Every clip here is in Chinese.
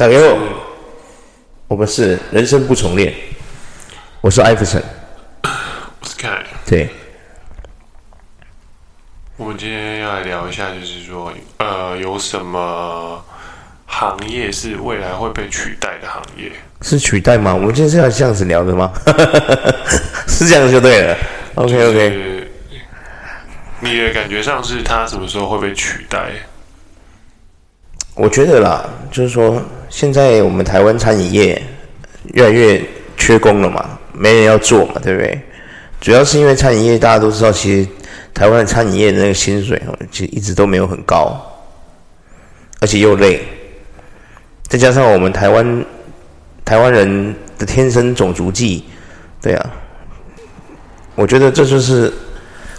大家好，大家好，我们是人生不重练，我是艾弗森，我是凯，对，我们今天要来聊一下，就是说，呃，有什么行业是未来会被取代的行业？是取代吗？我们今天是要这样子聊的吗？是这样子就对了。OK OK。你的感觉上是他什么时候会被取代？我觉得啦，就是说，现在我们台湾餐饮业越来越缺工了嘛，没人要做嘛，对不对？主要是因为餐饮业大家都知道，其实台湾的餐饮业的那个薪水哦，其实一直都没有很高，而且又累，再加上我们台湾台湾人的天生种族记，对啊，我觉得这就是。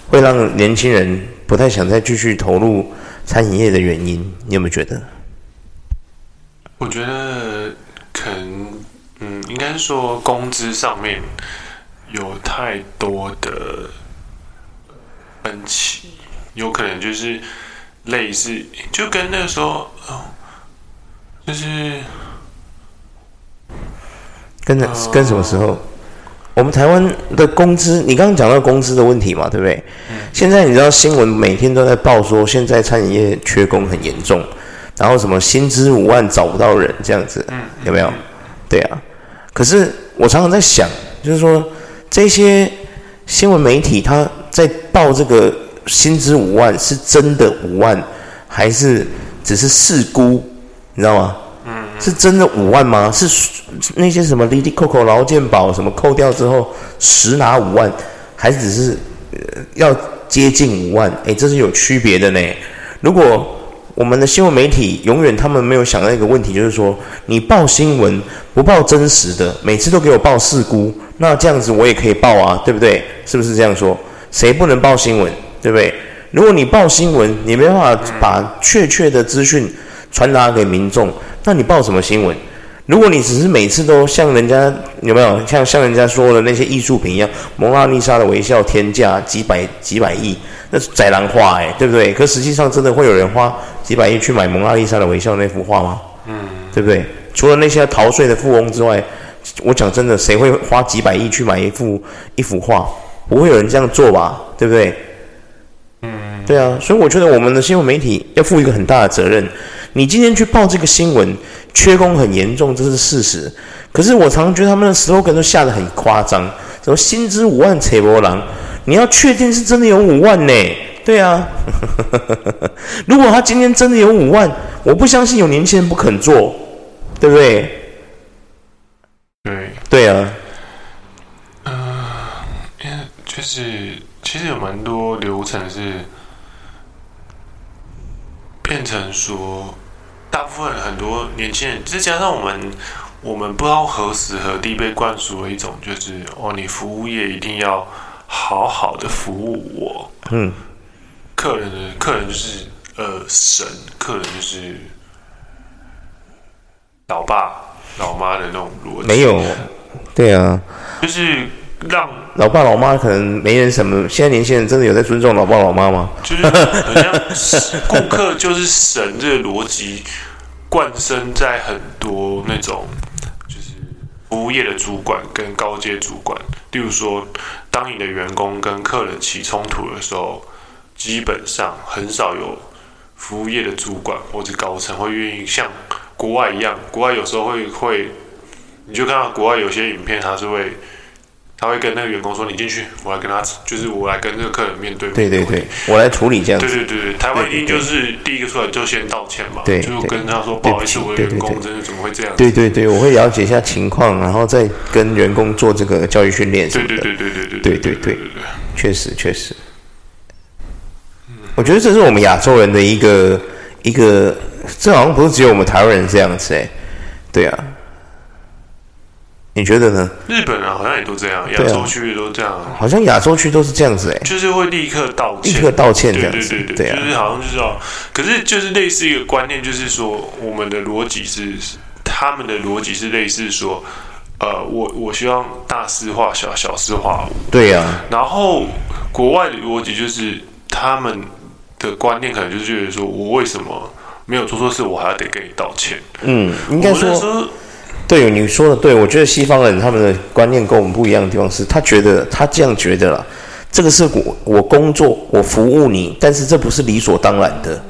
会让年轻人不太想再继续投入餐饮业的原因，你有没有觉得？我觉得可能，嗯，应该说工资上面有太多的分歧，有可能就是类似，就跟那个时候，哦，就是跟着跟什么时候？我们台湾的工资，你刚刚讲到工资的问题嘛，对不对？嗯。现在你知道新闻每天都在报说，现在餐饮业缺工很严重，然后什么薪资五万找不到人这样子，嗯，有没有？对啊。可是我常常在想，就是说这些新闻媒体他在报这个薪资五万是真的五万，还是只是事估？你知道吗？是真的五万吗？是那些什么滴滴、coco 劳健保什么扣掉之后实拿五万，还是只是要接近五万？诶，这是有区别的呢。如果我们的新闻媒体永远他们没有想到一个问题，就是说你报新闻不报真实的，每次都给我报事故，那这样子我也可以报啊，对不对？是不是这样说？谁不能报新闻？对不对？如果你报新闻，你没办法把确切的资讯传达给民众。那你报什么新闻？如果你只是每次都像人家有没有像像人家说的那些艺术品一样，蒙娜丽莎的微笑天价几百几百亿，那是宰人画哎，对不对？可实际上真的会有人花几百亿去买蒙娜丽莎的微笑那幅画吗？嗯，对不对？除了那些逃税的富翁之外，我讲真的，谁会花几百亿去买一幅一幅画？不会有人这样做吧？对不对？嗯，对啊，所以我觉得我们的新闻媒体要负一个很大的责任。你今天去报这个新闻，缺工很严重，这是事实。可是我常常觉得他们的 slogan 都下得很夸张，什么薪资五万扯波郎，你要确定是真的有五万呢？对啊，如果他今天真的有五万，我不相信有年轻人不肯做，对不对？对，对啊。就是其实有蛮多流程是变成说。大部分很多年轻人，再加上我们，我们不知道何时何地被灌输了一种，就是哦，你服务业一定要好好的服务我，嗯，客人的客人就是呃神，客人就是老爸老妈的那种逻辑，没有，对啊，就是让老爸老妈可能没人什么，现在年轻人真的有在尊重老爸老妈吗？就是好像顾客就是神这个逻辑。灌生在很多那种就是服务业的主管跟高阶主管，例如说，当你的员工跟客人起冲突的时候，基本上很少有服务业的主管或者高层会愿意像国外一样，国外有时候会会，你就看到国外有些影片，他是会。他会跟那个员工说：“你进去，我来跟他，就是我来跟这个客人面对。”对对对，我来处理这样子。对对对对，台湾一定就是第一个出来就先道歉嘛，对，就跟他说：“不好意思，我的员工真的怎么会这样？”对对对，我会了解一下情况，然后再跟员工做这个教育训练什么的。对对对对对对对对对，确实确实。我觉得这是我们亚洲人的一个一个，这好像不是只有我们台湾人这样子哎，对啊。你觉得呢？日本人好像也都这样，亚洲区域都这样。好像亚洲区都是这样子哎，就是会立刻道歉，立刻道歉这样子。对对对对，就是好像就是哦，可是就是类似一个观念，就是说我们的逻辑是，他们的逻辑是类似说，呃，我我希望大事化小，小事化无。对呀。然后国外的逻辑就是他们的观念可能就是觉得说我为什么没有做错事，我还要得跟你道歉。嗯，应该说，说对，你说的对。我觉得西方人他们的观念跟我们不一样的地方是，他觉得他这样觉得了，这个是我我工作，我服务你，但是这不是理所当然的。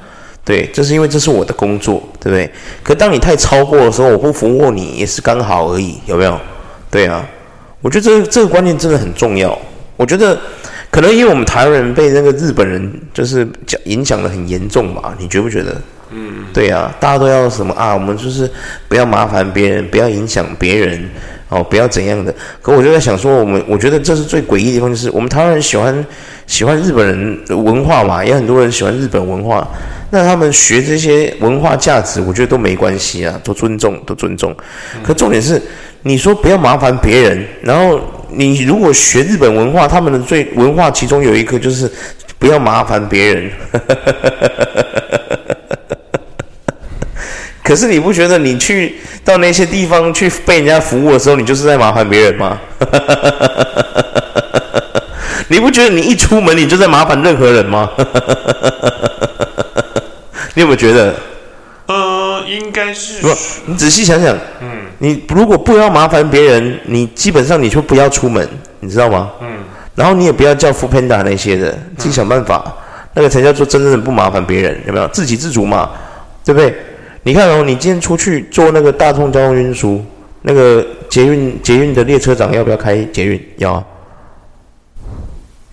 对，这是因为这是我的工作，对不对？可当你太超过的时候，我不服务你也是刚好而已，有没有？对啊，我觉得这这个观念真的很重要。我觉得可能因为我们台湾人被那个日本人就是讲影响的很严重吧？你觉不觉得？嗯，对啊，大家都要什么啊？我们就是不要麻烦别人，不要影响别人，哦，不要怎样的。可我就在想说，我们我觉得这是最诡异的地方，就是我们台湾人喜欢喜欢日本人的文化嘛，也很多人喜欢日本文化。那他们学这些文化价值，我觉得都没关系啊，都尊重，都尊重。可重点是，你说不要麻烦别人，然后你如果学日本文化，他们的最文化其中有一个就是不要麻烦别人。可是你不觉得你去到那些地方去被人家服务的时候，你就是在麻烦别人吗？你不觉得你一出门你就在麻烦任何人吗？你有没有觉得？呃，应该是。不，你仔细想想，嗯，你如果不要麻烦别人，你基本上你就不要出门，你知道吗？嗯。然后你也不要叫 foodpanda 那些的，自己想办法，嗯、那个才叫做真正的不麻烦别人，有没有？自给自足嘛，对不对？你看哦，你今天出去坐那个大众交通运输，那个捷运捷运的列车长要不要开捷运？要啊。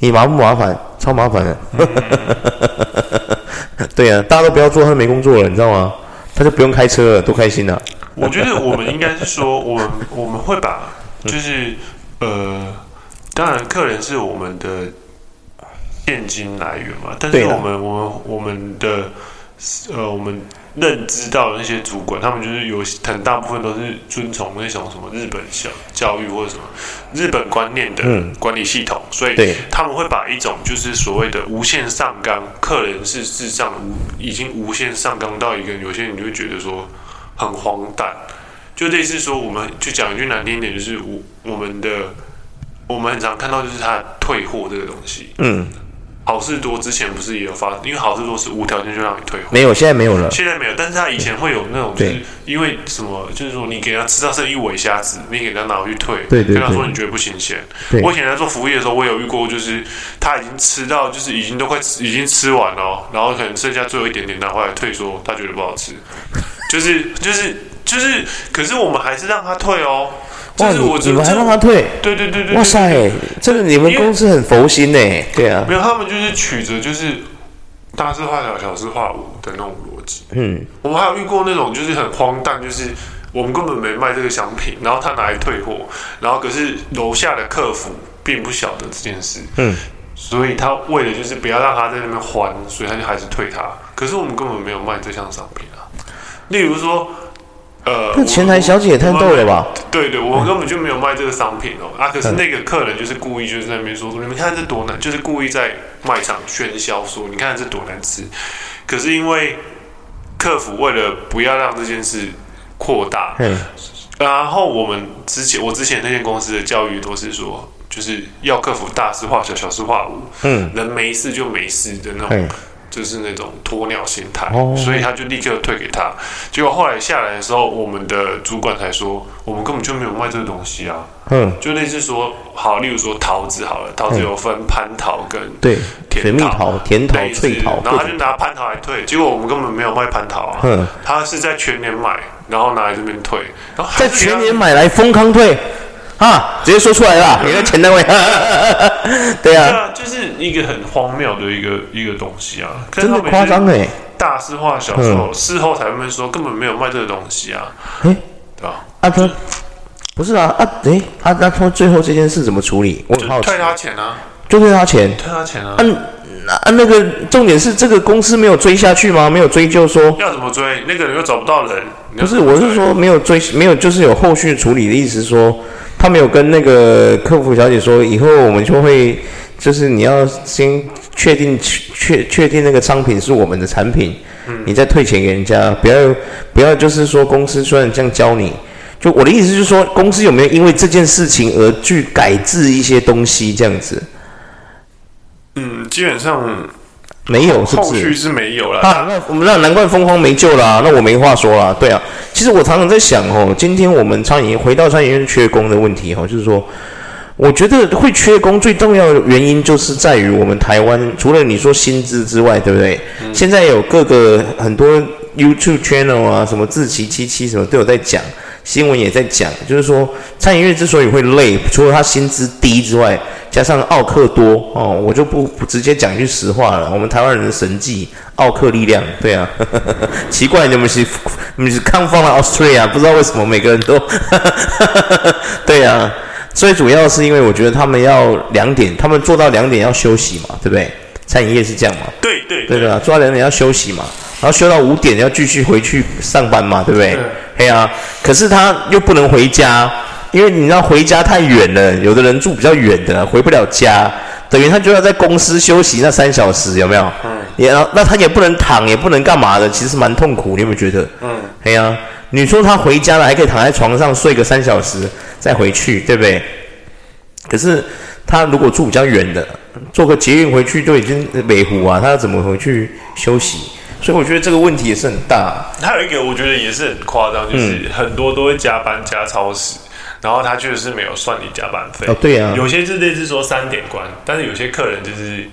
你麻不麻烦？超麻烦的。嗯 对呀、啊，大家都不要做，他就没工作了，你知道吗？他就不用开车了，多开心啊！我觉得我们应该是说，我们我们会把，就是呃，当然客人是我们的现金来源嘛，但是我们我们我们的呃我们。认知到的那些主管，他们就是有很大部分都是遵从那种什么日本教教育或者什么日本观念的管理系统，嗯、所以他们会把一种就是所谓的无限上纲，客人是事实上无已经无限上纲到一个有些人就会觉得说很荒诞，就类似说我们就讲一句难听一点，就是我我们的我们很常看到就是他退货这个东西，嗯。好事多之前不是也有发，因为好事多是无条件就让你退货，没有，现在没有了。现在没有，但是他以前会有那种，就是因为什么，就是说你给他吃到剩一尾虾子，你给他拿回去退，对对对，跟他说你觉得不新鲜。我以前在做服务业的时候，我有遇过，就是他已经吃到，就是已经都快吃，已经吃完了，然后可能剩下最后一点点拿回来退，说他觉得不好吃，就是就是就是，可是我们还是让他退哦。哇，你你们还让他退？对对对对。哇塞，这个你们公司很佛心呢。对啊。没有，他们就是曲折就是大事化小，小事化无的那种逻辑。嗯。我们还有遇过那种就是很荒诞，就是我们根本没卖这个商品，然后他拿来退货，然后可是楼下的客服并不晓得这件事。嗯。所以他为了就是不要让他在那边还，所以他就还是退他。可是我们根本没有卖这项商品啊。例如说。呃，这前台小姐也太逗了吧？对对，我根本就没有卖这个商品哦、喔。啊，可是那个客人就是故意就是在那边说说，你们看这多难，就是故意在卖场喧嚣说，你看这多难吃。可是因为客服为了不要让这件事扩大，然后我们之前我之前那间公司的教育都是说，就是要客服大事化小，小事化无，嗯，人没事就没事的那种。就是那种鸵鸟心态，oh. 所以他就立刻退给他。结果后来下来的时候，我们的主管才说，我们根本就没有卖这个东西啊。嗯，就类似说，好，例如说桃子好了，桃子有分蟠桃跟对甜桃、甜桃、脆桃，然后他就拿蟠桃来退，结果我们根本没有卖蟠桃啊。嗯，他是在全年买，然后拿来这边退，然后在全年买来丰康退。啊！直接说出来了，你的前单位。对啊，就是一个很荒谬的一个一个东西啊，真的夸张哎！大事化小，时候事后才会说根本没有卖这个东西啊。哎，对吧？啊，他不是啊啊！哎，他那他最后这件事怎么处理？我退他钱啊，就退他钱，退他钱啊。嗯，啊那个重点是这个公司没有追下去吗？没有追究说要怎么追？那个人又找不到人。不是，我是说没有追，没有就是有后续处理的意思说。他没有跟那个客服小姐说，以后我们就会，就是你要先确定确确定那个商品是我们的产品，嗯，你再退钱给人家，不要不要就是说公司虽然这样教你，就我的意思就是说，公司有没有因为这件事情而去改制一些东西这样子？嗯，基本上没有，是不是？后续是没有了啊。那我们那难怪疯狂没救了、啊，那我没话说了。对啊，其实我常常在想哦，今天我们餐饮业回到餐饮业缺工的问题哦，就是说，我觉得会缺工最重要的原因就是在于我们台湾除了你说薪资之外，对不对？嗯、现在有各个很多 YouTube channel 啊，什么志奇七七什么都有在讲。新闻也在讲，就是说餐饮业之所以会累，除了他薪资低之外，加上奥克多哦，我就不不直接讲句实话了。我们台湾人的神迹，奥克力量，对啊，呵 呵奇怪，你们是你们是 come from Australia，不知道为什么每个人都，对啊，最主要是因为我觉得他们要两点，他们做到两点要休息嘛，对不对？餐饮业是这样嘛？对对对的，做到两点要休息嘛，然后休到五点要继续回去上班嘛，对不对？对呀啊，可是他又不能回家，因为你知道回家太远了，有的人住比较远的，回不了家，等于他就要在公司休息那三小时，有没有？嗯。也，那他也不能躺，也不能干嘛的，其实蛮痛苦，你有没有觉得？嗯。对啊，你说他回家了，还可以躺在床上睡个三小时再回去，对不对？可是他如果住比较远的，坐个捷运回去都已经北湖啊，他要怎么回去休息？所以我觉得这个问题也是很大。还有一个我觉得也是很夸张，就是很多都会加班加超时，然后他确实是没有算你加班费。哦，对啊。有些是类似说三点关，但是有些客人就是。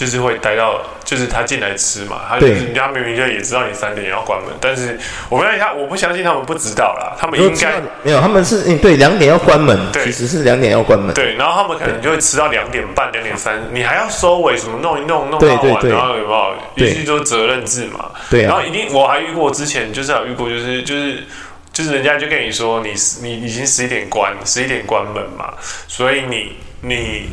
就是会待到，就是他进来吃嘛，他就是人家明明就也知道你三点要关门，但是我问一下，我不相信他们不知道啦，他们应该没有，他们是嗯对两点要关门，其实是两点要关门，对，然后他们可能就会吃到两点半、两点三，你还要收尾什么？弄一弄弄到晚，然后有没有？于是就责任制嘛，对，然后一定我还遇过之前就是有遇过就是就是就是人家就跟你说你你已经十一点关十一点关门嘛，所以你你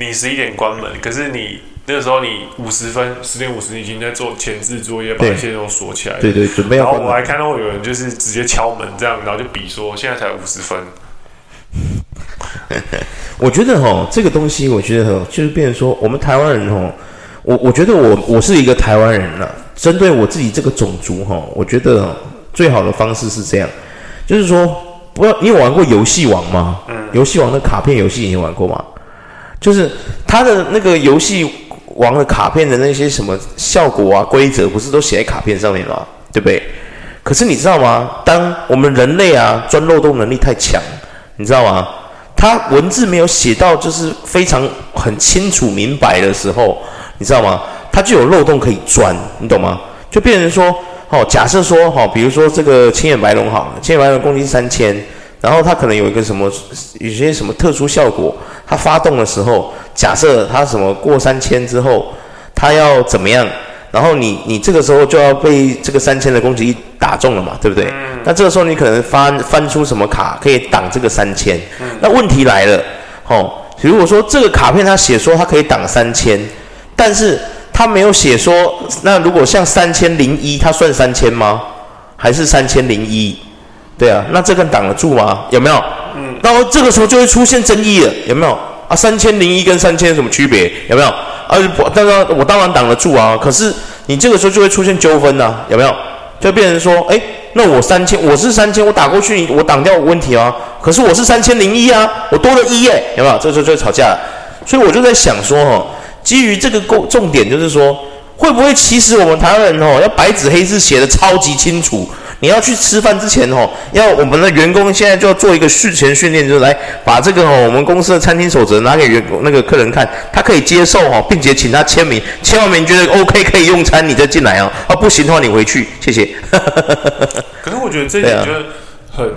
你十一点关门，可是你。那个时候你五十分十点五十已经在做前置作业，把一切都锁起来。对对，准备要。然后我还看到有人就是直接敲门这样，然后就比说现在才五十分。我觉得哈，这个东西我觉得哈，就是变成说我们台湾人哈，我我觉得我我是一个台湾人了。针对我自己这个种族哈，我觉得最好的方式是这样，就是说不要，你有玩过游戏王吗？嗯。游戏王的卡片游戏你有玩过吗？就是他的那个游戏。王的卡片的那些什么效果啊、规则，不是都写在卡片上面吗？对不对？可是你知道吗？当我们人类啊钻漏洞能力太强，你知道吗？他文字没有写到就是非常很清楚明白的时候，你知道吗？他就有漏洞可以钻，你懂吗？就变成说，哦，假设说，哦，比如说这个青眼白龙好了，青眼白龙攻击三千，然后他可能有一个什么，有些什么特殊效果，他发动的时候。假设他什么过三千之后，他要怎么样？然后你你这个时候就要被这个三千的攻击打中了嘛，对不对？嗯。那这个时候你可能翻翻出什么卡可以挡这个三千？嗯。那问题来了，哦，如果说这个卡片它写说它可以挡三千，但是它没有写说，那如果像三千零一，它算三千吗？还是三千零一？对啊，那这个挡得住吗？有没有？嗯。然后这个时候就会出现争议了，有没有？啊，三千零一跟三千什么区别？有没有？啊，当然我当然挡得住啊。可是你这个时候就会出现纠纷呐，有没有？就变成说，诶，那我三千，我是三千，我打过去，我挡掉问题啊。可是我是三千零一啊，我多了一诶，有没有？这个时候就会吵架了。所以我就在想说，哈，基于这个重重点，就是说，会不会其实我们台湾人哦，要白纸黑字写得超级清楚？你要去吃饭之前哦，要我们的员工现在就要做一个事前训练，就是来把这个哦，我们公司的餐厅守则拿给员工那个客人看，他可以接受哦，并且请他签名，签完名觉得 OK 可以用餐，你再进来哦。啊，不行的话你回去，谢谢。可是我觉得这一点就很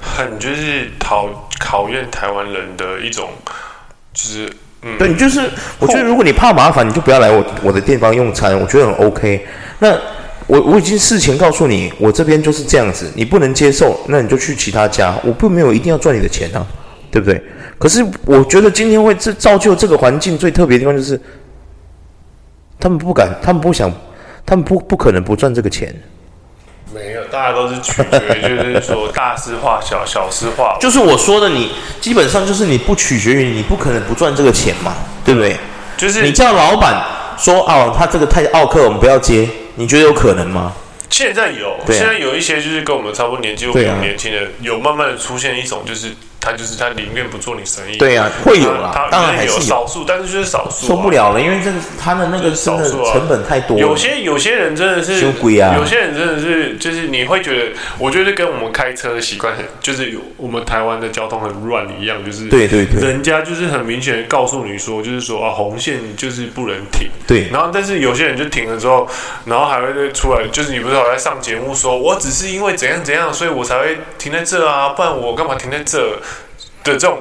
很就是考考验台湾人的一种，就是嗯，对你就是，我觉得如果你怕麻烦，你就不要来我我的地方用餐，我觉得很 OK。那。我我已经事前告诉你，我这边就是这样子，你不能接受，那你就去其他家。我并没有一定要赚你的钱啊，对不对？可是我觉得今天会这造就这个环境最特别的地方就是，他们不敢，他们不想，他们不不可能不赚这个钱。没有，大家都是取决于，就是 说大事化小，小事化。就是我说的你，你基本上就是你不取决于你不可能不赚这个钱嘛，对不对？就是你叫老板说哦，他这个太奥客，我们不要接。你觉得有可能吗？现在有，啊、现在有一些就是跟我们差不多年纪或比较年轻的，啊、有慢慢的出现一种就是他就是他宁愿不做你生意。对啊，会有啦，当然还是有少数，但是就是少数、啊。受不了了，因为这他的那个真的成本太多了。有些有些人真的是，啊、有些人真的是，就是你会觉得，我觉得跟我们开车的习惯很，就是有我们台湾的交通很乱一样，就是对对对，人家就是很明显告诉你说，就是说啊红线就是不能停。对，然后但是有些人就停了之后，然后还会出来，就是你不是还在上节目说，我只是因为怎样怎样，所以我才会停在这啊，不然我干嘛停在这？的这种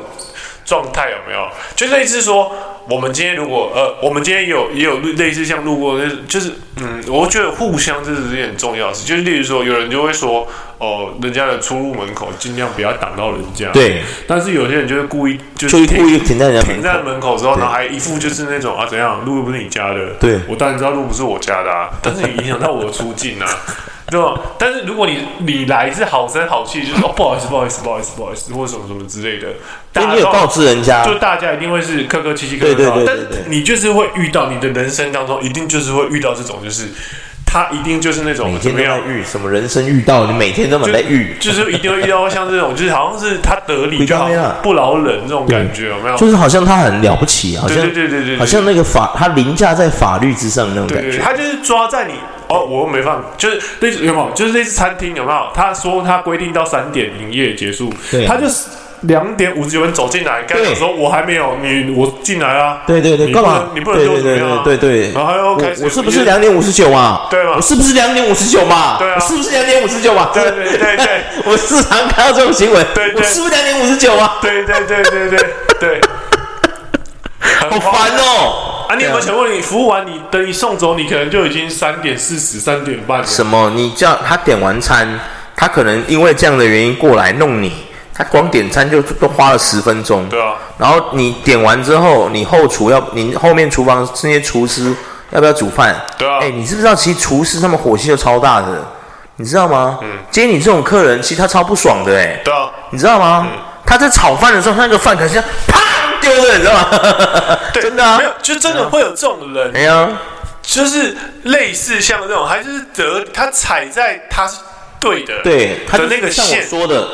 状态有没有？就类似说，我们今天如果呃，我们今天有也有类似像路过，就是嗯，我觉得互相这是一件很重要的事。就是例如说，有人就会说，哦、呃，人家的出入门口尽量不要挡到人家。对。但是有些人就会故意就是故意停在人家停在门口之后，然后还一副就是那种啊怎样，路又不是你家的。对。我当然知道路不是我家的啊，但是你影响到我的出境啊。对吧？但是如果你你来是好声好气，就是哦不好意思不好意思不好意思不好意思或者什么什么之类的，但你有告知人家，就大家一定会是客客气气对对对。但是你就是会遇到你的人生当中一定就是会遇到这种，就是他一定就是那种每天都在遇什么人生遇到，你每天都在遇，就是一定会遇到像这种，就是好像是他得理就好，不饶人这种感觉有没有？就是好像他很了不起，好像对对对对，好像那个法他凌驾在法律之上那种感觉，他就是抓在你。哦，我又没放，就是类似有没有？就是类似餐厅有没有？他说他规定到三点营业结束，对，他就是两点五十九分走进来，刚才说我还没有，你我进来啊，对对对，干嘛？你不能对对对对，然后又开始，我是不是两点五十九嘛？对嘛？我是不是两点五十九嘛？对啊，是不是两点五十九嘛？对对对对，我时常看到这种行为，对，我是不是两点五十九啊？对对对对对对，好烦哦。啊，你有没有想过，你服务完，你等你送走，你可能就已经三点四十、三点半了。什么？你叫他点完餐，他可能因为这样的原因过来弄你，他光点餐就都花了十分钟。对啊。然后你点完之后，你后厨要，你后面厨房那些厨师要不要煮饭？对啊。哎，你知不知道，其实厨师他们火气就超大的，你知道吗？嗯。接你这种客人，其实他超不爽的，哎。对啊。你知道吗？嗯。他在炒饭的时候，他那个饭可是要啪。丢的，你知道吗？对，真的啊，没有，就真的会有这种人。没有，就是类似像这种，还是得他踩在他是对的，对，他的那个线说的，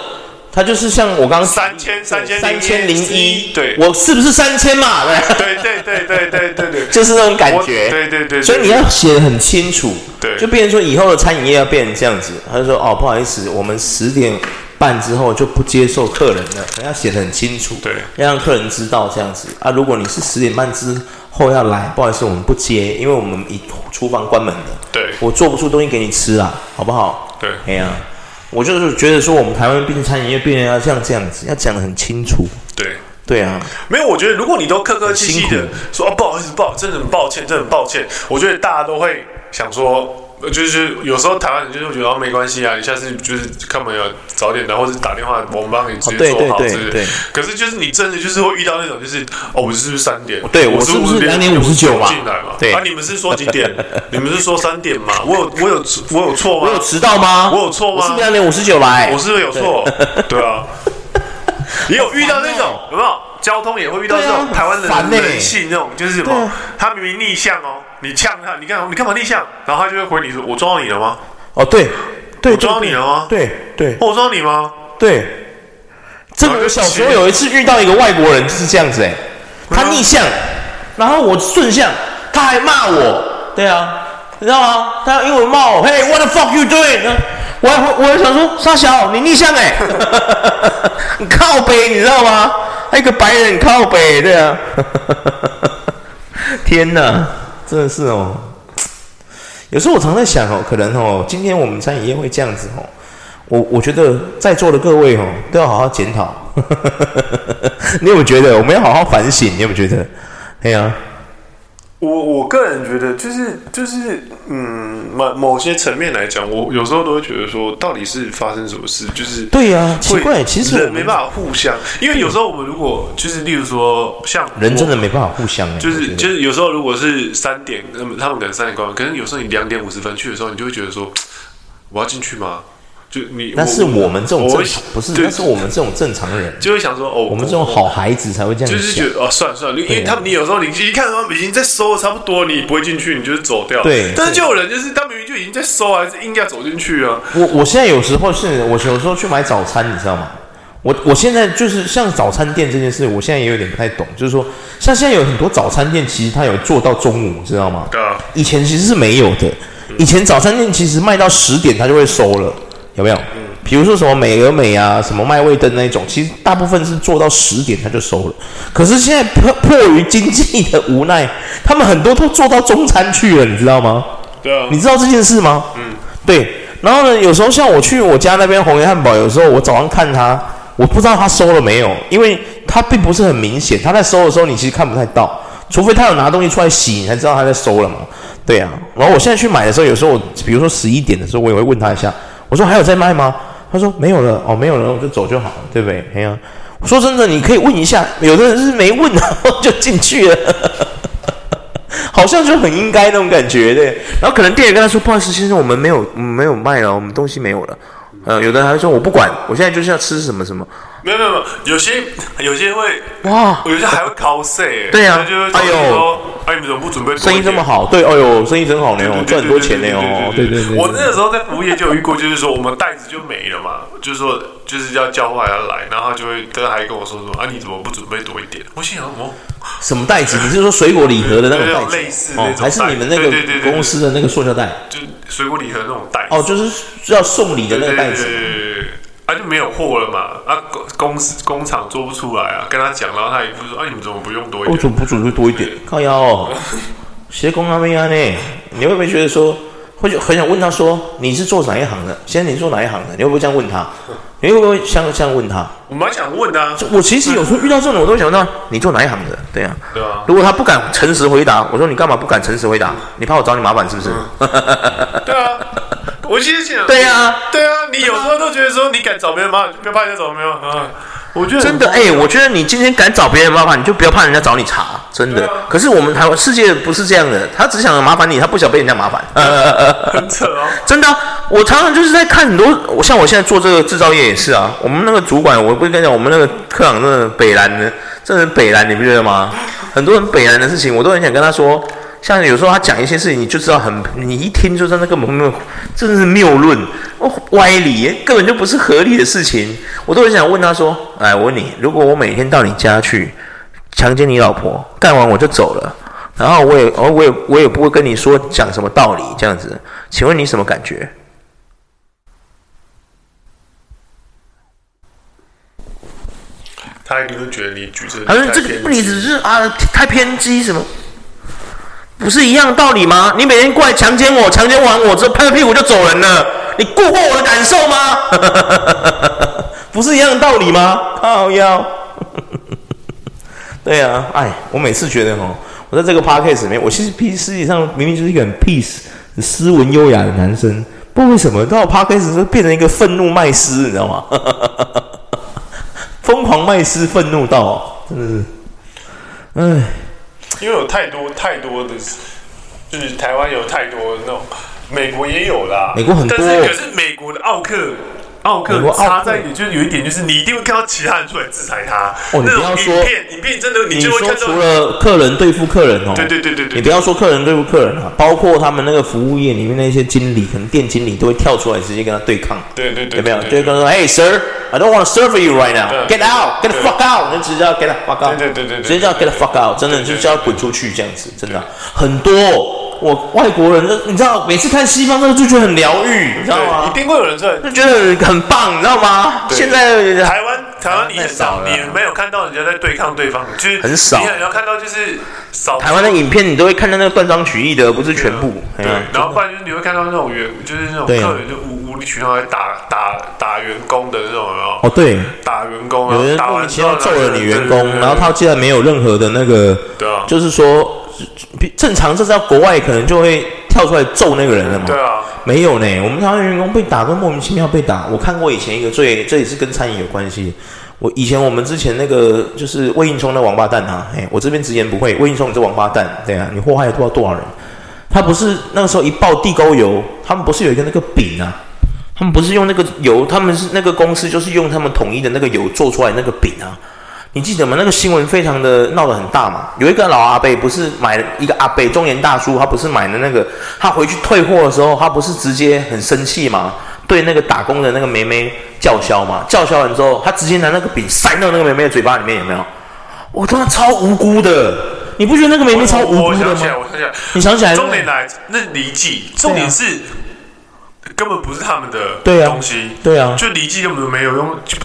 他就是像我刚刚三千三千三千零一，对，我是不是三千嘛？对对对对对对对，就是那种感觉，对对对，所以你要写的很清楚，对，就变成说以后的餐饮业要变成这样子，他就说哦，不好意思，我们十点。半之后就不接受客人了，可能要写的很清楚，对，要让客人知道这样子。啊。如果你是十点半之后要来，不好意思，我们不接，因为我们以厨房关门的，对，我做不出东西给你吃啊，好不好？对，哎呀，我就是觉得说，我们台湾毕竟餐饮业变成要像这样子，要讲的很清楚，对，对啊，没有，我觉得如果你都客客气气的说，啊，不好意思，不好，真的很抱歉，真的很抱歉，我觉得大家都会想说。就是有时候台湾人就是会觉得哦没关系啊，你下次就是看朋友早点来，或者打电话我们帮你直接做好之类的。可是就是你真的就是会遇到那种就是哦，我是不是三点？对，我是不是两点五十九嘛？进来嘛？对啊，你们是说几点？你们是说三点嘛？我有我有我有错吗？我有迟到吗？我有错吗？我是不是两点五十九来？我是不是有错？对啊，你有遇到那种有没有？交通也会遇到这种台湾人的人性，那种就是什么？他明明逆向哦。你呛他，你干你干嘛逆向？然后他就会回你说：“我抓到你了吗？”哦，对，对，我抓到你了吗？对对，我抓到你吗？对。这个我小时候有一次遇到一个外国人就是这样子，哎，他逆向，然后我顺向，他还骂我。对啊，你知道吗？他用英文骂我：“Hey, what the fuck you doing？” 我还我还想说：“沙小，你逆向哎，你靠北，你知道吗？还有一个白人靠北，对啊。天哪！真的是哦，有时候我常在想哦，可能哦，今天我们餐饮业会这样子哦，我我觉得在座的各位哦，都要好好检讨。你有没有觉得我们要好好反省？你有没有觉得？对呀。我我个人觉得，就是就是，嗯，某某些层面来讲，我有时候都会觉得说，到底是发生什么事？就是对呀、啊，奇怪，其实人没办法互相，因为有时候我们如果就是，例如说，像人真的没办法互相，就是就是有时候如果是三点，那么他们可能三点关门，可是有时候你两点五十分去的时候，你就会觉得说，我要进去吗？就你，那是我们这种正常，不是，那是我们这种正常人，就会想说，哦，我们这种好孩子才会这样，就是觉得，哦，算了算了，因为他们，你有时候你一看他们已经在收的差不多，你不会进去，你就是走掉，对。但是就有人就是他明明就已经在收，还是硬要走进去啊。我我现在有时候是，我有时候去买早餐，你知道吗？我我现在就是像早餐店这件事，我现在也有点不太懂，就是说，像现在有很多早餐店，其实它有做到中午，你知道吗？对啊。以前其实是没有的，以前早餐店其实卖到十点它就会收了，有没有？嗯。比如说什么美而美啊，什么麦味登那种，其实大部分是做到十点他就收了。可是现在迫迫于经济的无奈，他们很多都做到中餐去了，你知道吗？对啊。你知道这件事吗？嗯。对。然后呢，有时候像我去我家那边红叶汉堡，有时候我早上看他。我不知道他收了没有，因为他并不是很明显。他在收的时候，你其实看不太到，除非他有拿东西出来洗，你才知道他在收了嘛。对啊。然后我现在去买的时候，有时候我比如说十一点的时候，我也会问他一下，我说还有在卖吗？他说没有了，哦，没有了，我就走就好了，对不对？哎呀，说真的，你可以问一下，有的人是没问然后 就进去了，好像就很应该那种感觉，对。然后可能店员跟他说：“不好意思，先生，我们没有，没有卖了，我们东西没有了。”呃，有的人还会说我不管，我现在就是要吃什么什么。没有没有没有，有些有些会哇，有些还会 cos。对呀，哎呦，哎，你们怎么不准备？生意这么好，对，哎呦，生意真好呢，赚很多钱呢哦。对对对。我那个时候在服务业就有遇过，就是说我们袋子就没了嘛，就是说就是要叫货要来，然后就会他还跟我说说啊，你怎么不准备多一点？我心想什么？什么袋子？你是说水果礼盒的那种袋子？类似那种，还是你们那个公司的那个塑胶袋？就水果礼盒那种袋。哦，就是要送礼的那个袋子。啊，就没有货了嘛？啊，公公司工厂做不出来啊，跟他讲，然后他也不说，啊，你们怎么不用多一点？我怎么不准备多一点？靠腰哦，鞋工那边呢？你会不会觉得说，会很想问他说，你是做哪一行的？现在你做哪一行的？你会不会这样问他？你会不会像这样问他？我蛮想问的啊。我其实有时候遇到这种，我都想到你做哪一行的？对啊，对啊。如果他不敢诚实回答，我说你干嘛不敢诚实回答？你怕我找你麻烦是不是？对啊。我其实想，对啊，对啊，你有时候都觉得说，你敢找别人麻烦，不要怕人家找没有啊？我觉得真的，哎，我觉得你今天敢找别人麻烦，你就不要怕人家找你茬，真的。可是我们台湾世界不是这样的，他只想麻烦你，他不想被人家麻烦。很扯哦，真的，我常常就是在看很多，我像我现在做这个制造业也是啊。我们那个主管，我不是跟你讲，我们那个科长真的北蓝的，真的北蓝，你不觉得吗？很多人北蓝的事情，我都很想跟他说。像有时候他讲一些事情，你就知道很，你一听就知道那根本没有，真的是谬论，哦歪理，根本就不是合理的事情。我都很想问他说：“哎，我问你，如果我每天到你家去强奸你老婆，干完我就走了，然后我也，哦我也，我也不会跟你说讲什么道理，这样子，请问你什么感觉？”他一定会觉得你举这，他说这个例子是啊，太偏激什么？不是一样的道理吗？你每天过来强奸我，强奸完我之后拍拍屁股就走人了，你顾过我的感受吗？不是一样的道理吗？靠腰。对啊，哎，我每次觉得哦，我在这个 podcast 里面，我其实实际上明明就是一个很 peace、斯文优雅的男生，不为什么到 podcast 就变成一个愤怒麦斯，你知道吗？疯狂麦斯，愤怒到真的是，哎。因为有太多太多的，就是台湾有太多那种，美国也有啦，美国很多，但是可是美国的奥克。奥克差在你就是有一点，就是你一定会看到其他人出来制裁他。哦，你不要说，影片影片真的，你就会看到除了客人对付客人哦，对对对对对，你不要说客人对付客人啊，包括他们那个服务业里面那些经理，可能店经理都会跳出来直接跟他对抗。对对对，有没有？就会跟他说：“Hey sir，I don't want to serve you right now. Get out, get the fuck out。”就直接叫 get the fuck out。对对对对，直接叫 get the fuck out，真的就叫滚出去这样子，真的很多。我外国人，你知道，每次看西方，那个就觉得很疗愈，你知道吗？一定会有人在，就觉得很棒，你知道吗？现在台湾，台湾你很少，你没有看到人家在对抗对方，就是很少。你要看到就是少。台湾的影片，你都会看到那个断章取义的，不是全部。对，然后不然就是你会看到那种员，就是那种客人就无无理取闹来打打打员工的那种，有没有？哦，对，打员工，有人莫名其妙揍了你员工，然后他竟然没有任何的那个，对啊，就是说。正常，这在国外可能就会跳出来揍那个人了嘛？对啊，没有呢。我们台湾员工被打都莫名其妙被打。我看过以前一个最，这也是跟餐饮有关系。我以前我们之前那个就是魏应充的王八蛋啊，哎，我这边直言不讳，魏应充你这王八蛋，对啊，你祸害了多少多少人。他不是那个时候一爆地沟油，他们不是有一个那个饼啊？他们不是用那个油，他们是那个公司就是用他们统一的那个油做出来那个饼啊。你记得吗？那个新闻非常的闹得很大嘛。有一个老阿伯不是买了一个阿伯中年大叔，他不是买的那个，他回去退货的时候，他不是直接很生气嘛？对那个打工的那个妹妹叫嚣嘛，叫嚣完之后，他直接拿那个饼塞到那个妹妹的嘴巴里面，有没有？我他妈超无辜的，你不觉得那个妹妹超无辜的吗？我想起来，我想起来，你想起来？重点来，那是离记，重点是。根本不是他们的东西，对啊，就礼记根本没有用，就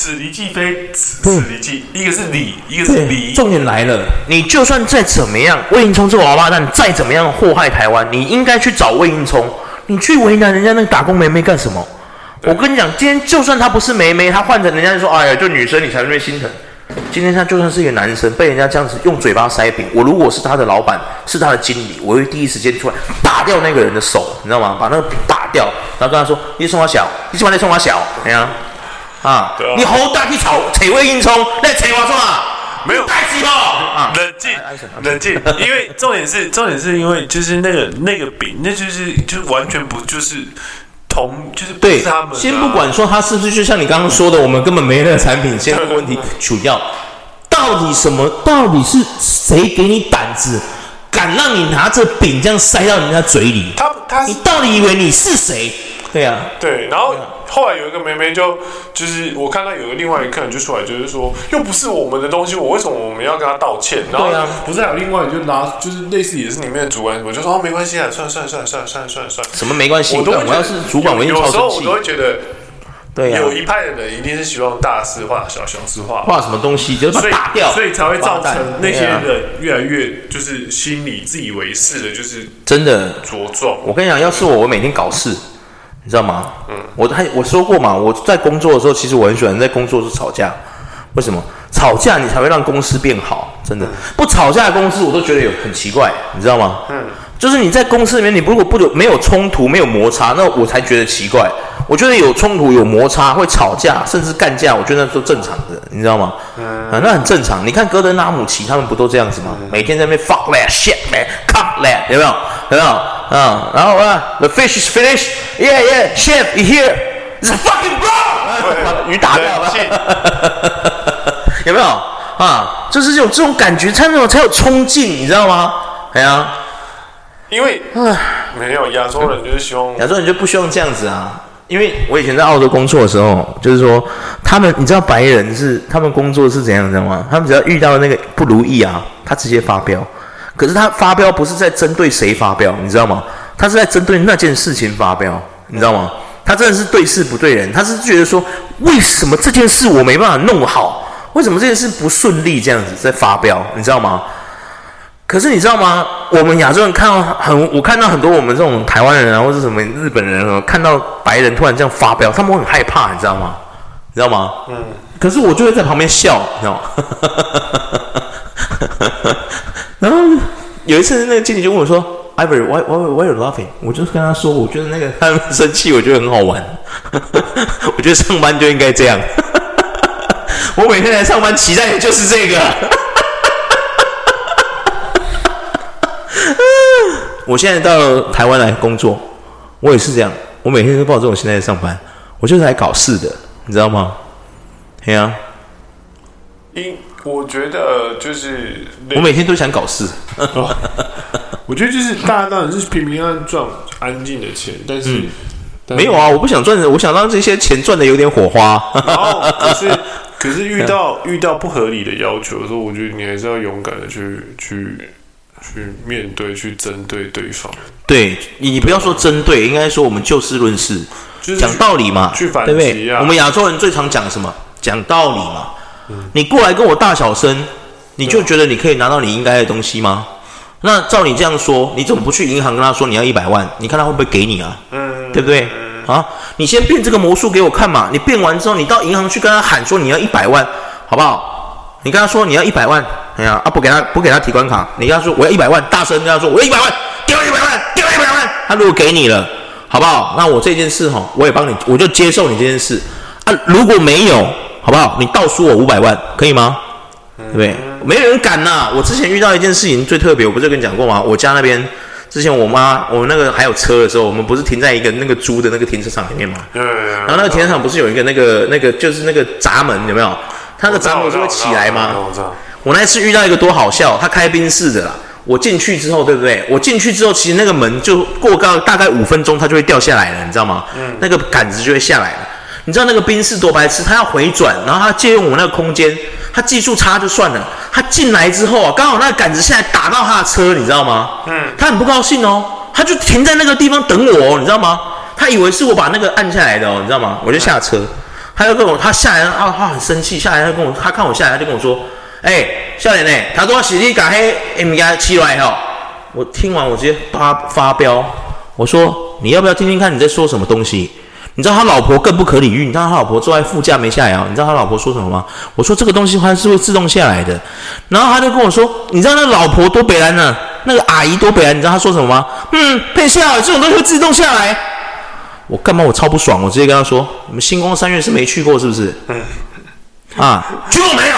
此此礼记非此此礼记，一个是礼，一个是礼。重点来了，你就算再怎么样，魏应充这个王八蛋再怎么样祸害台湾，你应该去找魏应充，你去为难人家那个打工妹妹干什么？我跟你讲，今天就算他不是妹妹，他换成人家就说，哎呀，就女生你才会心疼。今天他就算是一个男生，被人家这样子用嘴巴塞饼，我如果是他的老板，是他的经理，我会第一时间出来打掉那个人的手，你知道吗？把那个饼打掉，然后跟他说：“你冲我小，你喜欢你冲我小，怎样？啊，啊你好大去吵，扯魏应充，那扯我说没有太鸡巴，冷静，冷静，因为重点是重点是因为就是那个那个饼，那就是就是完全不就是。”同就是不是他们、啊、对，先不管说他是不是就像你刚刚说的，我们根本没那个产品。先这个问题，主要到底什么？到底是谁给你胆子，敢让你拿着饼这样塞到人家嘴里？他他，你到底以为你是谁？对呀、啊，对，然后。后来有一个妹妹就就是我看到有个另外一个客人就出来就是说，又不是我们的东西，我为什么我们要跟他道歉？然后对啊，不是还有另外一个就拿就是类似也是里面的主管，我就说哦没关系啊，算了算了算了算了算了算了什么没关系？我都我要是主管，我有时候我都会觉得，对呀，有一派的人一定是希望大事化小，小事化，化什么东西就打掉，所以才会造成那些人越来越就是心里自以为是的，就是真的茁壮。我跟你讲，要是我，我每天搞事。你知道吗？嗯，我还我说过嘛，我在工作的时候，其实我很喜欢在工作时吵架。为什么？吵架你才会让公司变好，真的。不吵架的公司，我都觉得有很奇怪，你知道吗？嗯，就是你在公司里面，你如果不没有冲突、没有摩擦，那我才觉得奇怪。我觉得有冲突、有摩擦、会吵架，甚至干架，我觉得那都正常的，你知道吗？嗯，啊，那很正常。你看戈登拉姆奇他们不都这样子吗？每天在那边 fuck that shit man, come that，有没有？有没有？啊，然后啊，the fish is finished，yeah yeah，chef，you here，it's a fucking bro，把鱼打掉了，有没有？啊，就是有这种感觉，才有才有冲劲，你知道吗？对啊，因为没有亚洲人就是希望亚洲人就不希望这样子啊，因为我以前在澳洲工作的时候，就是说他们，你知道白人是他们工作是怎样，你知道吗？他们只要遇到那个不如意啊，他直接发飙。可是他发飙不是在针对谁发飙，你知道吗？他是在针对那件事情发飙，你知道吗？他真的是对事不对人，他是觉得说，为什么这件事我没办法弄好？为什么这件事不顺利？这样子在发飙，你知道吗？可是你知道吗？我们亚洲人看到很，我看到很多我们这种台湾人啊，或者什么日本人啊，看到白人突然这样发飙，他们会很害怕，你知道吗？你知道吗？嗯。可是我就会在旁边笑，你知道吗？然后有一次，那个经理就问我说：“Ivory，why why why you laughing？” 我就是跟他说：“我觉得那个他们生气，我觉得很好玩。我觉得上班就应该这样。我每天来上班期待的就是这个。我现在到台湾来工作，我也是这样。我每天都抱着这种心态在上班，我就是来搞事的，你知道吗？对啊。因我觉得就是我每天都想搞事。我觉得就是大家当然是平平安安赚安静的钱，但是、嗯、没有啊，我不想赚，我想让这些钱赚的有点火花。然后可是 可是遇到遇到不合理的要求的时候，我觉得你还是要勇敢的去去去面对，去针对对方。对，你不要说针对，应该说我们就事论事，就是讲道理嘛，去反击啊，对不对？我们亚洲人最常讲什么？讲道理嘛。你过来跟我大小声，你就觉得你可以拿到你应该的东西吗？那照你这样说，你怎么不去银行跟他说你要一百万？你看他会不会给你啊？嗯，对不对？啊，你先变这个魔术给我看嘛。你变完之后，你到银行去跟他喊说你要一百万，好不好？你跟他说你要一百万，哎呀啊，不给他不给他提款卡，你跟他说我要一百万，大声跟他说我要一百万，给我一百万，给我一百万。他如果给你了，好不好？那我这件事哈，我也帮你，我就接受你这件事啊。如果没有。好不好？你倒输我五百万，可以吗？对不对？没人敢呐、啊！我之前遇到一件事情最特别，我不是跟你讲过吗？我家那边之前我妈我们那个还有车的时候，我们不是停在一个那个租的那个停车场里面吗？对。然后那个停车场不是有一个那个那个就是那个闸门有没有？它那个闸门就会起来吗？我，那次遇到一个多好笑，他开宾士的啦。我进去之后，对不对？我进去之后，其实那个门就过高大概五分钟，它就会掉下来了，你知道吗？嗯。那个杆子就会下来了。你知道那个宾士多白痴，他要回转，然后他借用我那个空间，他技术差就算了，他进来之后啊，刚好那个杆子下来打到他的车，你知道吗？嗯。他很不高兴哦，他就停在那个地方等我，哦你知道吗？他以为是我把那个按下来的哦，你知道吗？我就下车，他就跟我，他下来，啊，他很生气，下来他跟我，他看我下来，他就跟我说。哎、欸，少年呢？他说是你把黑 M 家起来哈。我听完，我直接发发飙。我说你要不要听听看你在说什么东西？你知道他老婆更不可理喻。你知道他老婆坐在副驾没下来啊？你知道他老婆说什么吗？我说这个东西它是会自动下来的。然后他就跟我说，你知道那老婆多北兰呢？那个阿姨多北兰？你知道他说什么吗？嗯，配笑，这种东西会自动下来。我干嘛？我超不爽！我直接跟他说，你们星光三月是没去过是不是？嗯。啊，去过没有？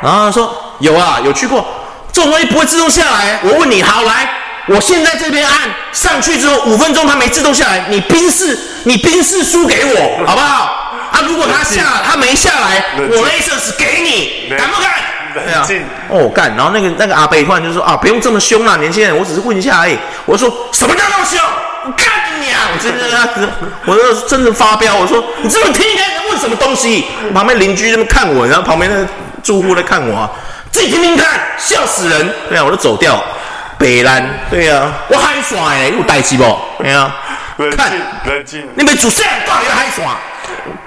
然后他说有啊，有去过，这种东西不会自动下来。我问你，好来，我现在这边按上去之后，五分钟它没自动下来，你宾士，你宾士输给我，好不好？啊，如果他下，他没下来，我 Lexus 给你，敢不敢？对啊，哦干，然后那个那个阿伯突然就说啊，不用这么凶啦，年轻人，我只是问一下而已。我说什么叫那么凶？我干你啊！我真的，我说真的发飙。我说你这么听你在问什么东西？旁边邻居在那看我，然后旁边那个。住户在看我啊，自己听听看，笑死人！对啊，我就走掉。北兰，对啊，我海耍哎，有代志不？对啊，看，冷静，你没做啥？到底海耍？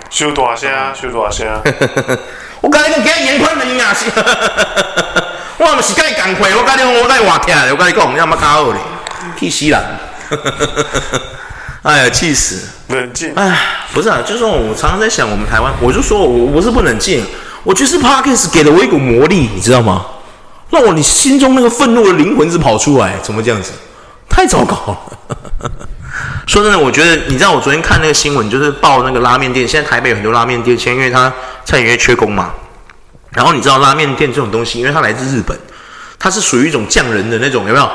收大声，收大声。我跟你讲，今日严宽人啊，我唔是跟你讲话，我跟你讲，我跟你话听，我跟你讲，你阿妈搞好咧，气死人！哎呀，气死！冷静。哎，不是啊，就是说我常常在想，我们台湾，我就说我我是不冷静。我觉得是 Parkes 给了我一股魔力，你知道吗？让我你心中那个愤怒的灵魂是跑出来，怎么这样子？太糟糕了！说真的，我觉得你知道，我昨天看那个新闻，就是报那个拉面店，现在台北有很多拉面店，现在因为它餐饮业缺工嘛。然后你知道拉面店这种东西，因为它来自日本，它是属于一种匠人的那种，有没有？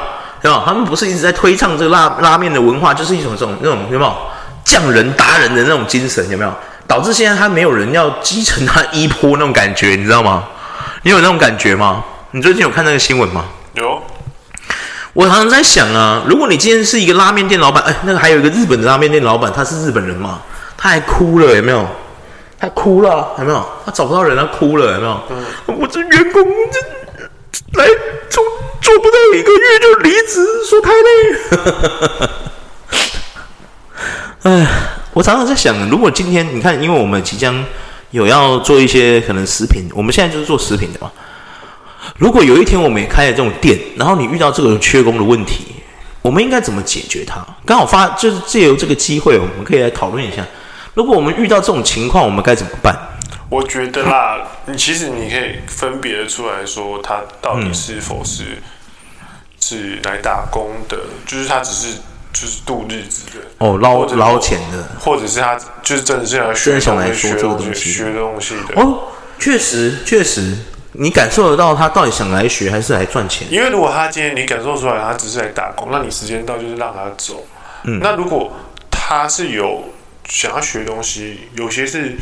有没有？他们不是一直在推倡这个拉拉面的文化，就是一种这种那种有没有？匠人达人的那种精神，有没有？导致现在他没有人要继承他衣钵那种感觉，你知道吗？你有那种感觉吗？你最近有看那个新闻吗？有。我常常在想啊，如果你今天是一个拉面店老板，哎，那个还有一个日本的拉面店老板，他是日本人嘛？他还哭了，有没有？他哭了，有没有？他找不到人，他哭了，有没有？嗯。我这员工这来做做不到一个月就离职，说太累。哎。我常常在想，如果今天你看，因为我们即将有要做一些可能食品，我们现在就是做食品的嘛。如果有一天我们也开了这种店，然后你遇到这个缺工的问题，我们应该怎么解决它？刚好发就是借由这个机会，我们可以来讨论一下。如果我们遇到这种情况，我们该怎么办？我觉得啦，你其实你可以分别的出来说，他到底是否是、嗯、是来打工的，就是他只是。就是度日子的哦，捞捞钱的，或者是他就是真的是要学想来学这个东西学东西的哦，确实确实，你感受得到他到底想来学还是来赚钱？因为如果他今天你感受出来他只是来打工，那你时间到就是让他走。嗯，那如果他是有想要学东西，有些是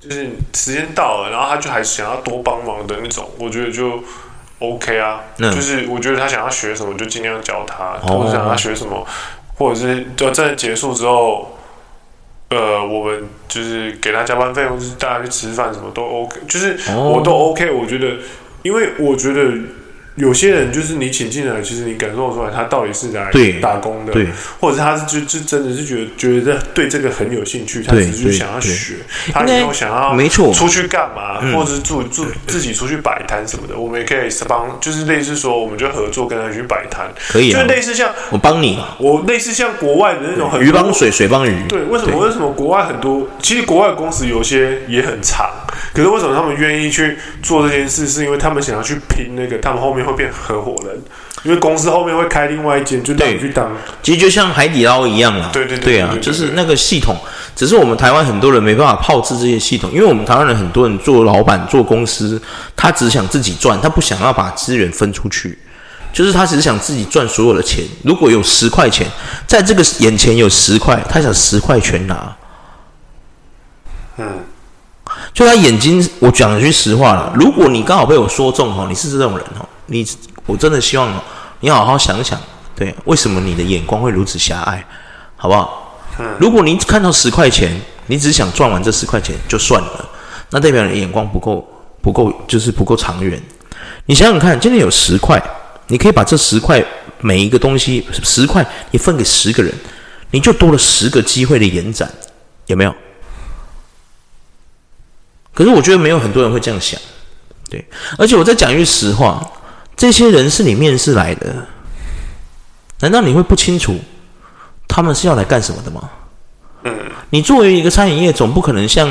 就是时间到了，然后他就还是想要多帮忙的那种，我觉得就。OK 啊，嗯、就是我觉得他想要学什么就尽量教他，或者想要学什么，或者是就在结束之后，呃，我们就是给他加班费，或者是大家去吃饭，什么都 OK，就是我都 OK，我觉得，因为我觉得。有些人就是你请进来，其实你感受出来他到底是来打工的，或者是他是就就真的是觉得觉得对这个很有兴趣，他只是想要学，他以后想要没错。出去干嘛，或者是住住自己出去摆摊什么的，我们也可以帮，就是类似说我们就合作跟他去摆摊，可以，就类似像我帮你，我类似像国外的那种很鱼帮水水帮鱼，对，为什么为什么国外很多其实国外的公司有些也很长，可是为什么他们愿意去做这件事，是因为他们想要去拼那个，他们后面。会变合伙人，因为公司后面会开另外一间，就让你去当。其实就像海底捞一样啦。对对对，对啊，就是那个系统，只是我们台湾很多人没办法炮制这些系统，因为我们台湾人很多人做老板做公司，他只想自己赚，他不想要把资源分出去，就是他只是想自己赚所有的钱。如果有十块钱，在这个眼前有十块，他想十块全拿。嗯。就他眼睛，我讲一句实话了，如果你刚好被我说中哈，你是这种人哈，你我真的希望你好好想想，对，为什么你的眼光会如此狭隘，好不好？如果你看到十块钱，你只想赚完这十块钱就算了，那代表你的眼光不够，不够，就是不够长远。你想想看，今天有十块，你可以把这十块每一个东西十块，你分给十个人，你就多了十个机会的延展，有没有？可是我觉得没有很多人会这样想，对。而且我再讲一句实话，这些人是你面试来的，难道你会不清楚他们是要来干什么的吗？嗯。你作为一个餐饮业，总不可能像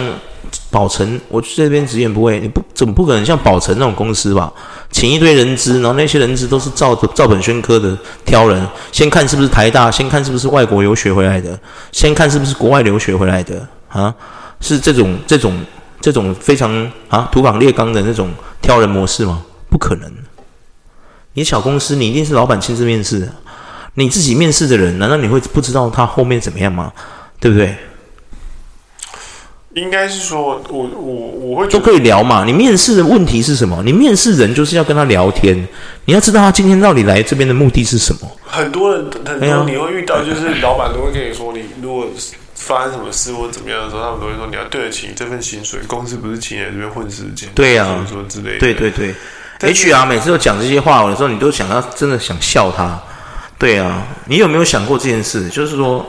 宝成，我这边直言不讳，你不总不可能像宝成那种公司吧？请一堆人资，然后那些人资都是照照本宣科的挑人，先看是不是台大，先看是不是外国留学回来的，先看是不是国外留学回来的啊？是这种这种。这种非常啊土法炼钢的那种挑人模式吗？不可能。你小公司，你一定是老板亲自面试，你自己面试的人，难道你会不知道他后面怎么样吗？对不对？应该是说，我我我会都可以聊嘛。你面试的问题是什么？你面试人就是要跟他聊天，你要知道他今天到底来这边的目的是什么。很多人很多你会遇到，就是老板都会跟你说，你如果。发生什么事或怎么样的时候，他们都会说，你要对得起这份薪水，公司不是请你来这边混时间，对呀、啊，说之类的。对对对，HR 每次都讲这些话，有的时候你都想要真的想笑他。对啊，你有没有想过这件事？就是说，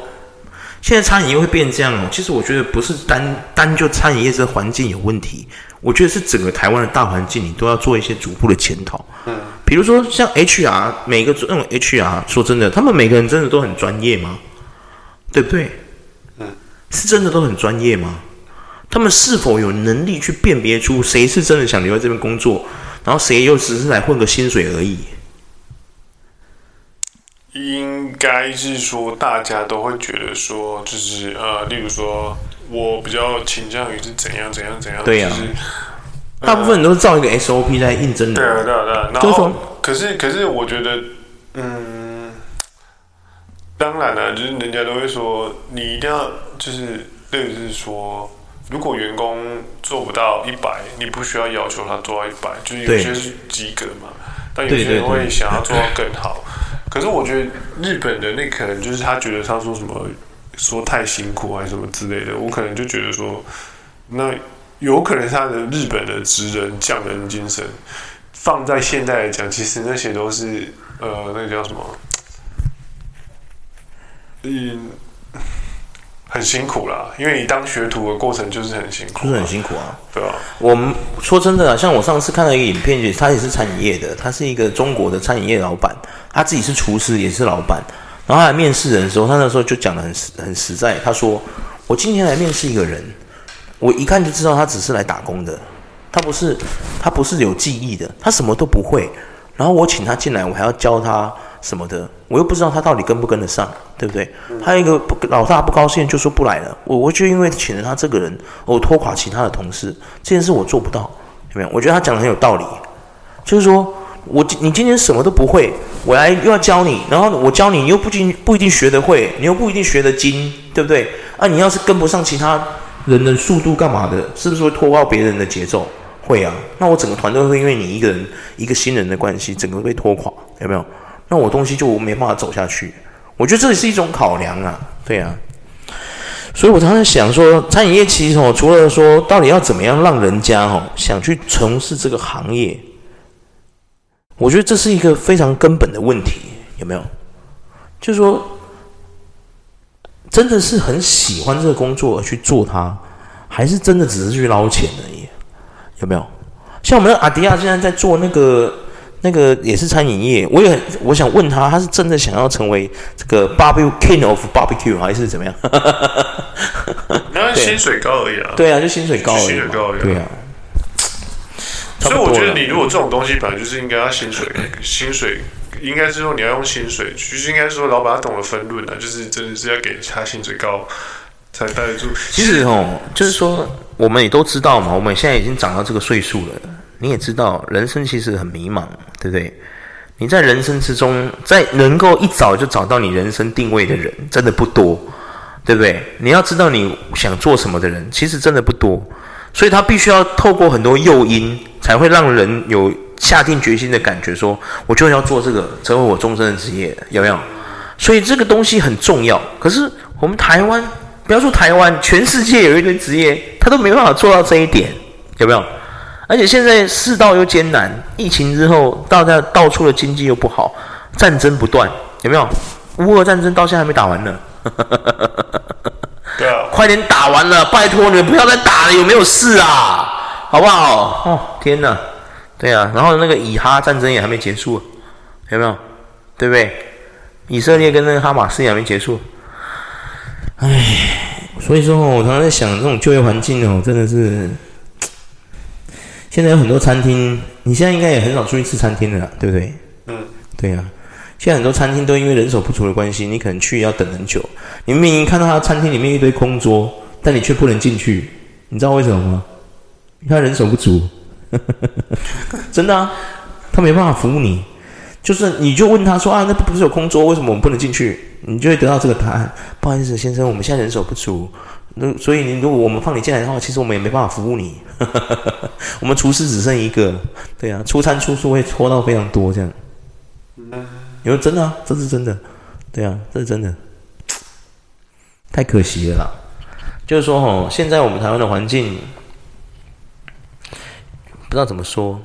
现在餐饮业会变这样哦。其实我觉得不是单单就餐饮业这个环境有问题，我觉得是整个台湾的大环境，你都要做一些逐步的检讨。嗯，比如说像 HR，每个这种 HR，说真的，他们每个人真的都很专业吗？对不对？是真的都很专业吗？他们是否有能力去辨别出谁是真的想留在这边工作，然后谁又只是来混个薪水而已？应该是说，大家都会觉得说，就是呃，例如说，我比较倾向于是怎样怎样怎样。对呀、啊，就是呃、大部分人都是照一个 SOP 在应征的。对啊，对啊，对啊。然后，可是，可是，我觉得，嗯。当然了，就是人家都会说，你一定要就是，类似说，如果员工做不到一百，你不需要要求他做到一百，就是有些是及格嘛。但有些人会想要做到更好。可是我觉得日本的那可能就是他觉得他说什么说太辛苦还是什么之类的，我可能就觉得说，那有可能是他的日本的职人匠人精神放在现在来讲，其实那些都是呃，那个叫什么？嗯，很辛苦啦，因为你当学徒的过程就是很辛苦，就是很辛苦啊，对啊？我们说真的啊，像我上次看到一个影片，他也是餐饮业的，他是一个中国的餐饮业老板，他自己是厨师，也是老板。然后他来面试人的时候，他那时候就讲的很实很实在，他说：“我今天来面试一个人，我一看就知道他只是来打工的，他不是他不是有技艺的，他什么都不会。然后我请他进来，我还要教他。”什么的，我又不知道他到底跟不跟得上，对不对？还有一个老大不高兴，就说不来了。我我就因为请了他这个人，我拖垮其他的同事，这件事我做不到，有没有？我觉得他讲的很有道理，就是说我你今天什么都不会，我来又要教你，然后我教你，你又不仅不一定学得会，你又不一定学得精，对不对？啊，你要是跟不上其他人的速度干嘛的？是不是会拖到别人的节奏？会啊，那我整个团队会因为你一个人一个新人的关系，整个被拖垮，有没有？那我东西就没办法走下去，我觉得这也是一种考量啊，对啊，所以我常常想说，餐饮业其实哦，除了说到底要怎么样让人家哦想去从事这个行业，我觉得这是一个非常根本的问题，有没有？就是说，真的是很喜欢这个工作去做它，还是真的只是去捞钱而已？有没有？像我们的阿迪亚现在在做那个。那个也是餐饮业，我也很我想问他，他是真的想要成为这个 barbecue king of barbecue 还是怎么样？那薪水高而已啊。对啊，就薪水高而已。薪水高而已。对啊。所以我觉得你如果这种东西本来就是应该要薪水，薪水应该是说你要用薪水，其实应该是说老板他懂得分论啊，就是真的是要给他薪水高才待得住。其实哦，就是说我们也都知道嘛，我们现在已经长到这个岁数了。你也知道，人生其实很迷茫，对不对？你在人生之中，在能够一早就找到你人生定位的人，真的不多，对不对？你要知道你想做什么的人，其实真的不多，所以他必须要透过很多诱因，才会让人有下定决心的感觉说，我就要做这个，成为我终身的职业，有没有？所以这个东西很重要。可是我们台湾，不要说台湾，全世界有一堆职业，他都没办法做到这一点，有没有？而且现在世道又艰难，疫情之后，大家到处的经济又不好，战争不断，有没有？乌俄战争到现在还没打完呢。对啊，快点打完了，拜托你们不要再打了，有没有事啊？好不好？哦，天哪，对啊，然后那个以哈战争也还没结束，有没有？对不对？以色列跟那个哈马斯也还没结束，唉，所以说我常常在想，这种就业环境哦，真的是，现在有很多餐厅，你现在应该也很少出去吃餐厅了啦，对不对？嗯，对啊。现在很多餐厅都因为人手不足的关系，你可能去要等很久。你明明看到他餐厅里面一堆空桌，但你却不能进去，你知道为什么吗？因为他人手不足，真的啊，他没办法服务你。就是你就问他说啊，那不是有空桌，为什么我们不能进去？你就会得到这个答案。不好意思，先生，我们现在人手不足，那所以你如果我们放你进来的话，其实我们也没办法服务你。我们厨师只剩一个，对啊，出餐出数会拖到非常多这样。因为真的啊，这是真的，对啊，这是真的，太可惜了啦。就是说，哦，现在我们台湾的环境，不知道怎么说。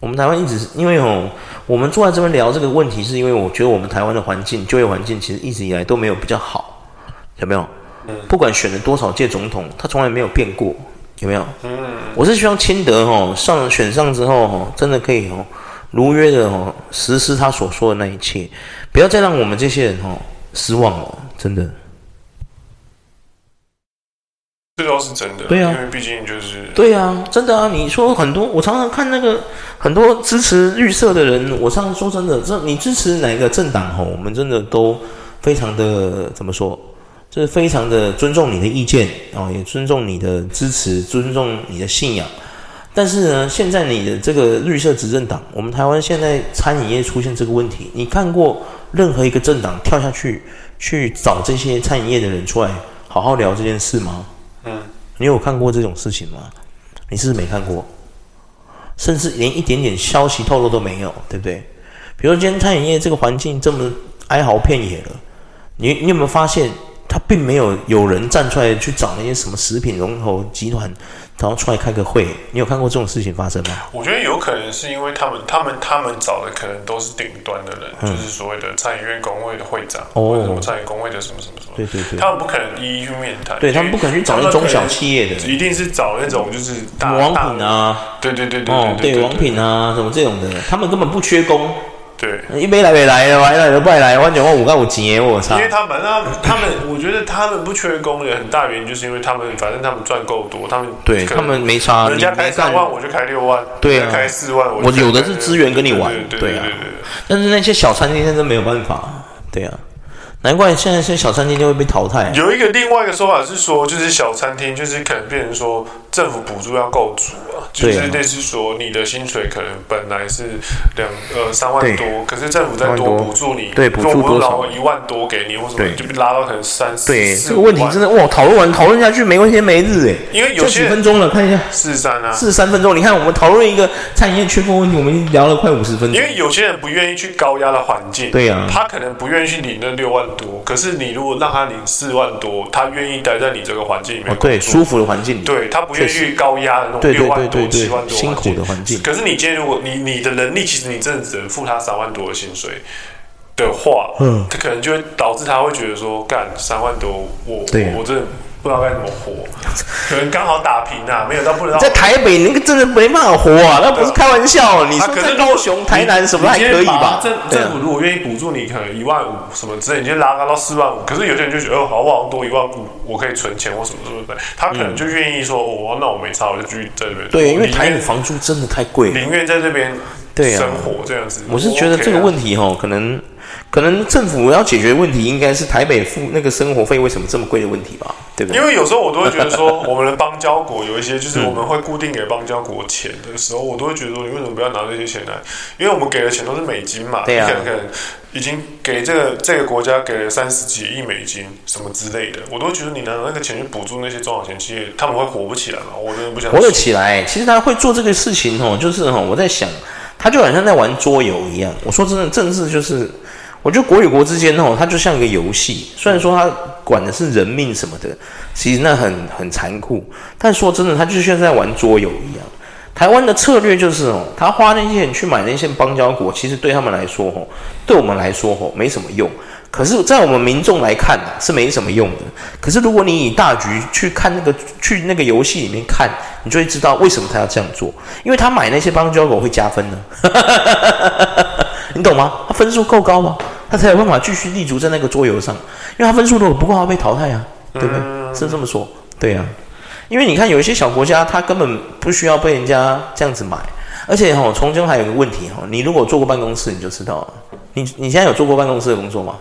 我们台湾一直是因为哦，我们坐在这边聊这个问题，是因为我觉得我们台湾的环境，就业环境其实一直以来都没有比较好，有没有？不管选了多少届总统，他从来没有变过，有没有？我是希望清德哦上选上之后哦，真的可以哦。如约的哦，实施他所说的那一切，不要再让我们这些人哦失望了，真的。这倒是真的，对啊，因为毕竟就是对啊，真的啊。你说很多，我常常看那个很多支持绿色的人，我常常说真的，这你支持哪个政党吼，我们真的都非常的怎么说，就是非常的尊重你的意见啊，也尊重你的支持，尊重你的信仰。但是呢，现在你的这个绿色执政党，我们台湾现在餐饮业出现这个问题，你看过任何一个政党跳下去去找这些餐饮业的人出来好好聊这件事吗？嗯，你有看过这种事情吗？你是不是没看过？甚至连一点点消息透露都没有，对不对？比如今天餐饮业这个环境这么哀嚎遍野了，你你有没有发现，他并没有有人站出来去找那些什么食品龙头集团？然后出来开个会，你有看过这种事情发生吗？我觉得有可能是因为他们、他们、他们找的可能都是顶端的人，嗯、就是所谓的餐饮业工会的会长，哦、或者什么餐饮工会的什么什么什么。对对对。他们不可能一一去面谈，对他们不可能去找那中小企业的，一定是找那种就是大王品啊，对对对对哦，对王品啊什么这种的，他们根本不缺工。对，一杯来没来的，来来就不来，完全我五个五钱，我操！因为他们，他们，他们，我觉得他们不缺工的很大原因，就是因为他们，反正他们赚够多，他们对他们没差，人家开三万，我就开六万，对啊，开四万，我有的是资源跟你玩，对啊，但是那些小餐厅现在没有办法，对啊。难怪现在现在小餐厅就会被淘汰。有一个另外一个说法是说，就是小餐厅就是可能变成说政府补助要够足啊，就是类似说你的薪水可能本来是两呃三万多，可是政府再多。补助你，对，补助多少。一万多给你，或什么就被拉到可能三四。对，这个问题真的哇，讨论完讨论下去没完天没日哎，因为有些几分钟了，看一下。四十三啊，四十三分钟，你看我们讨论一个餐饮业缺工问题，我们已经聊了快五十分钟。因为有些人不愿意去高压的环境，对呀，他可能不愿意去领那六万多，可是你。如果让他领四万多，他愿意待在你这个环境里面，对，舒服的环境里，对，他不愿意高压的那种六万多、七万多辛苦的环境。可是你今天如果你你的能力，其实你真的只能付他三万多的薪水的话，嗯，他可能就会导致他会觉得说，干三万多，我我真的。不知道该怎么活，可能刚好打平啊，没有到不能。在台北那个真的没办法活啊，那不是开玩笑。你说在高雄、台南什么还可以吧？政政府如果愿意补助你，可能一万五什么之类，你就拉高到四万五。可是有些人就觉得，哦，好不好多一万五，我可以存钱或什么什么的，他可能就愿意说，哦，那我没差，我就继续在这边。对，因为台北房租真的太贵，宁愿在这边生活这样子。我是觉得这个问题哈，可能。可能政府要解决问题，应该是台北付那个生活费为什么这么贵的问题吧？对不对？因为有时候我都会觉得说，我们的邦交国有一些，就是我们会固定给邦交国钱的时候，我都会觉得说，你为什么不要拿这些钱来？因为我们给的钱都是美金嘛，对啊，你可能可能已经给这个这个国家给了三十几亿美金什么之类的，我都觉得你拿那个钱去补助那些中小型企业，他们会活不起来嘛？我真的不想活得起来。其实他会做这个事情哦，就是哦，我在想。他就好像在玩桌游一样。我说真的，政治就是，我觉得国与国之间哦，它就像一个游戏。虽然说它管的是人命什么的，其实那很很残酷。但说真的，他就像在玩桌游一样。台湾的策略就是哦，他花那些钱去买那些邦交国，其实对他们来说哦，对我们来说哦，没什么用。可是，在我们民众来看是没什么用的。可是，如果你以大局去看那个，去那个游戏里面看，你就会知道为什么他要这样做。因为他买那些邦交国会加分呢，你懂吗？他分数够高吗？他才有办法继续立足在那个桌游上。因为他分数如果不够，他被淘汰啊，对不对？是这么说，对啊。因为你看，有一些小国家，他根本不需要被人家这样子买。而且哈，从中还有一个问题哈，你如果做过办公室，你就知道了。你你现在有做过办公室的工作吗？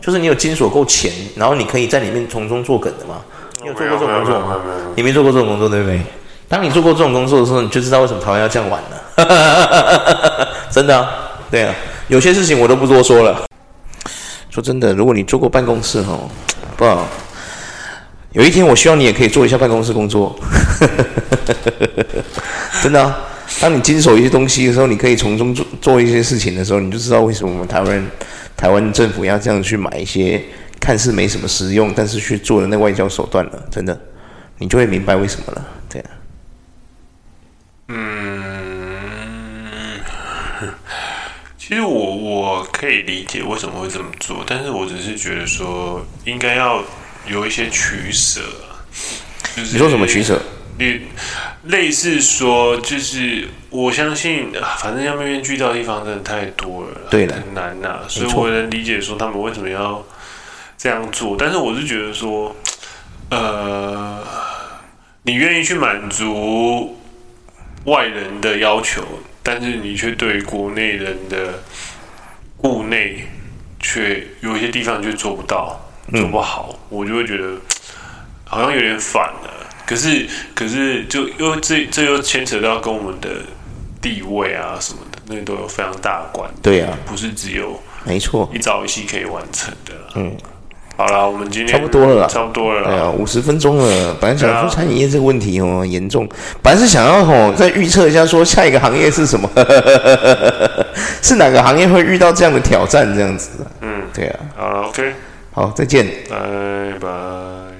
就是你有金锁够钱，然后你可以在里面从中作梗的吗？你有做过这种工作吗？你没做过这种工作，对不对？当你做过这种工作的时候，你就知道为什么台湾要这样玩了。真的啊，对啊，有些事情我都不多说了。说真的，如果你做过办公室哦，不好，有一天我希望你也可以做一下办公室工作。真的，当你经手一些东西的时候，你可以从中做做一些事情的时候，你就知道为什么我们台湾。台湾政府要这样去买一些看似没什么实用，但是去做的那外交手段了，真的，你就会明白为什么了。对啊，嗯，其实我我可以理解为什么会这么做，但是我只是觉得说应该要有一些取舍。就是你说什么取舍？你类似说，就是我相信，反正要面面俱到的地方真的太多了，对了，很难呐、啊。所以我能理解说他们为什么要这样做，但是我是觉得说，呃，你愿意去满足外人的要求，但是你却对国内人的国内却有一些地方却做不到，做不好，嗯、我就会觉得好像有点反了。可是，可是，就又这这又牵扯到跟我们的地位啊什么的，那都有非常大的关。对啊，不是只有没错一朝一夕可以完成的。嗯，好了，我们今天差不多了啦，差不多了。哎呀，五十分钟了。本来想说餐饮业这个问题哦严重，本来是想要吼再预测一下说下一个行业是什么，是哪个行业会遇到这样的挑战这样子。嗯，对啊。好了，OK，好，再见，拜拜。